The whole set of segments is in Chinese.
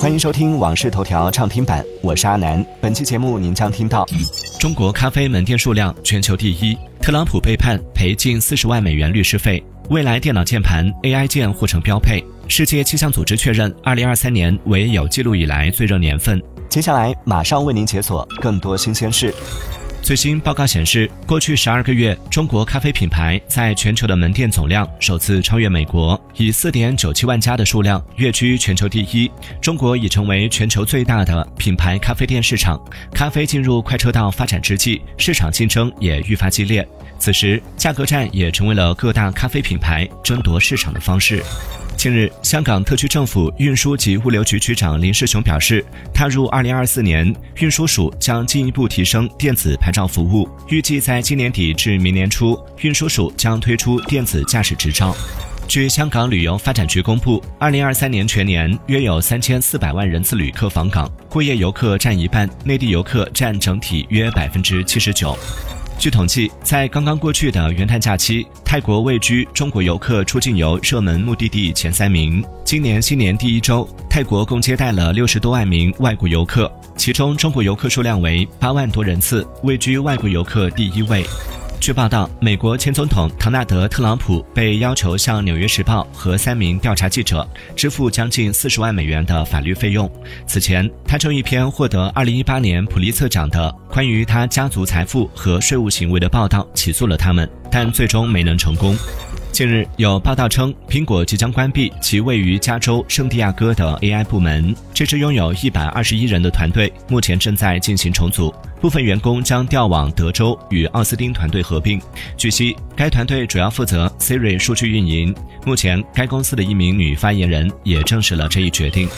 欢迎收听《往事头条》畅听版，我是阿南。本期节目您将听到：中国咖啡门店数量全球第一；特朗普被判赔近四十万美元律师费；未来电脑键盘 AI 键或成标配；世界气象组织确认二零二三年为有记录以来最热年份。接下来马上为您解锁更多新鲜事。最新报告显示，过去十二个月，中国咖啡品牌在全球的门店总量首次超越美国，以四点九七万家的数量跃居全球第一。中国已成为全球最大的品牌咖啡店市场。咖啡进入快车道发展之际，市场竞争也愈发激烈。此时，价格战也成为了各大咖啡品牌争夺市场的方式。近日，香港特区政府运输及物流局局长林世雄表示，踏入二零二四年，运输署将进一步提升电子牌照服务，预计在今年底至明年初，运输署将推出电子驾驶执照。据香港旅游发展局公布，二零二三年全年约有三千四百万人次旅客访港，过夜游客占一半，内地游客占整体约百分之七十九。据统计，在刚刚过去的元旦假期，泰国位居中国游客出境游热门目的地前三名。今年新年第一周，泰国共接待了六十多万名外国游客，其中中国游客数量为八万多人次，位居外国游客第一位。据报道，美国前总统唐纳德·特朗普被要求向《纽约时报》和三名调查记者支付将近四十万美元的法律费用。此前，他就一篇获得二零一八年普利策奖的关于他家族财富和税务行为的报道起诉了他们，但最终没能成功。近日有报道称，苹果即将关闭其位于加州圣地亚哥的 AI 部门。这支拥有一百二十一人的团队目前正在进行重组，部分员工将调往德州与奥斯汀团队合并。据悉，该团队主要负责 Siri 数据运营。目前，该公司的一名女发言人也证实了这一决定。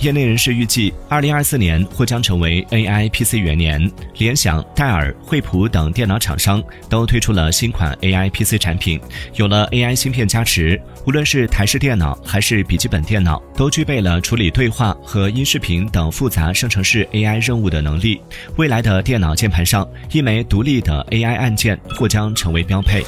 业内人士预计，二零二四年或将成为 AI PC 元年。联想、戴尔、惠普等电脑厂商都推出了新款 AI PC 产品，有了 AI 芯片加持，无论是台式电脑还是笔记本电脑，都具备了处理对话和音视频等复杂生成式 AI 任务的能力。未来的电脑键盘上，一枚独立的 AI 按键或将成为标配。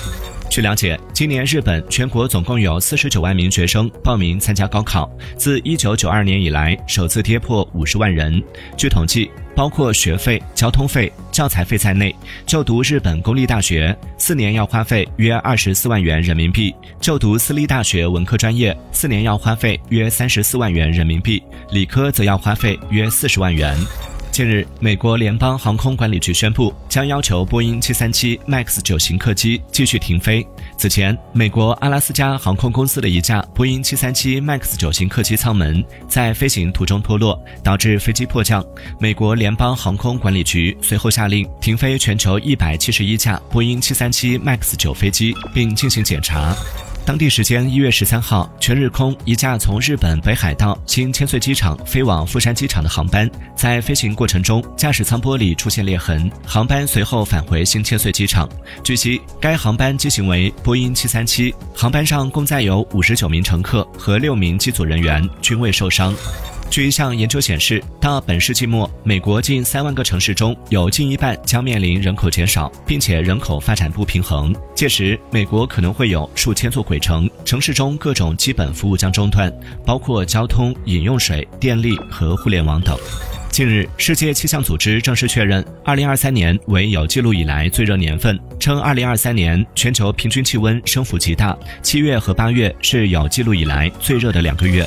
据了解，今年日本全国总共有四十九万名学生报名参加高考，自一九九二年以来首次跌破五十万人。据统计，包括学费、交通费、教材费在内，就读日本公立大学四年要花费约二十四万元人民币；就读私立大学文科专业四年要花费约三十四万元人民币，理科则要花费约四十万元。近日，美国联邦航空管理局宣布，将要求波音737 MAX 九型客机继续停飞。此前，美国阿拉斯加航空公司的一架波音737 MAX 九型客机舱门在飞行途中脱落，导致飞机迫降。美国联邦航空管理局随后下令停飞全球171架波音737 MAX 九飞机，并进行检查。当地时间一月十三号，全日空一架从日本北海道新千岁机场飞往富山机场的航班，在飞行过程中，驾驶舱玻璃出现裂痕，航班随后返回新千岁机场。据悉，该航班机型为波音七三七，航班上共载有五十九名乘客和六名机组人员，均未受伤。据一项研究显示，到本世纪末，美国近三万个城市中有近一半将面临人口减少，并且人口发展不平衡。届时，美国可能会有数千座鬼城，城市中各种基本服务将中断，包括交通、饮用水、电力和互联网等。近日，世界气象组织正式确认，2023年为有记录以来最热年份，称2023年全球平均气温升幅极大，七月和八月是有记录以来最热的两个月。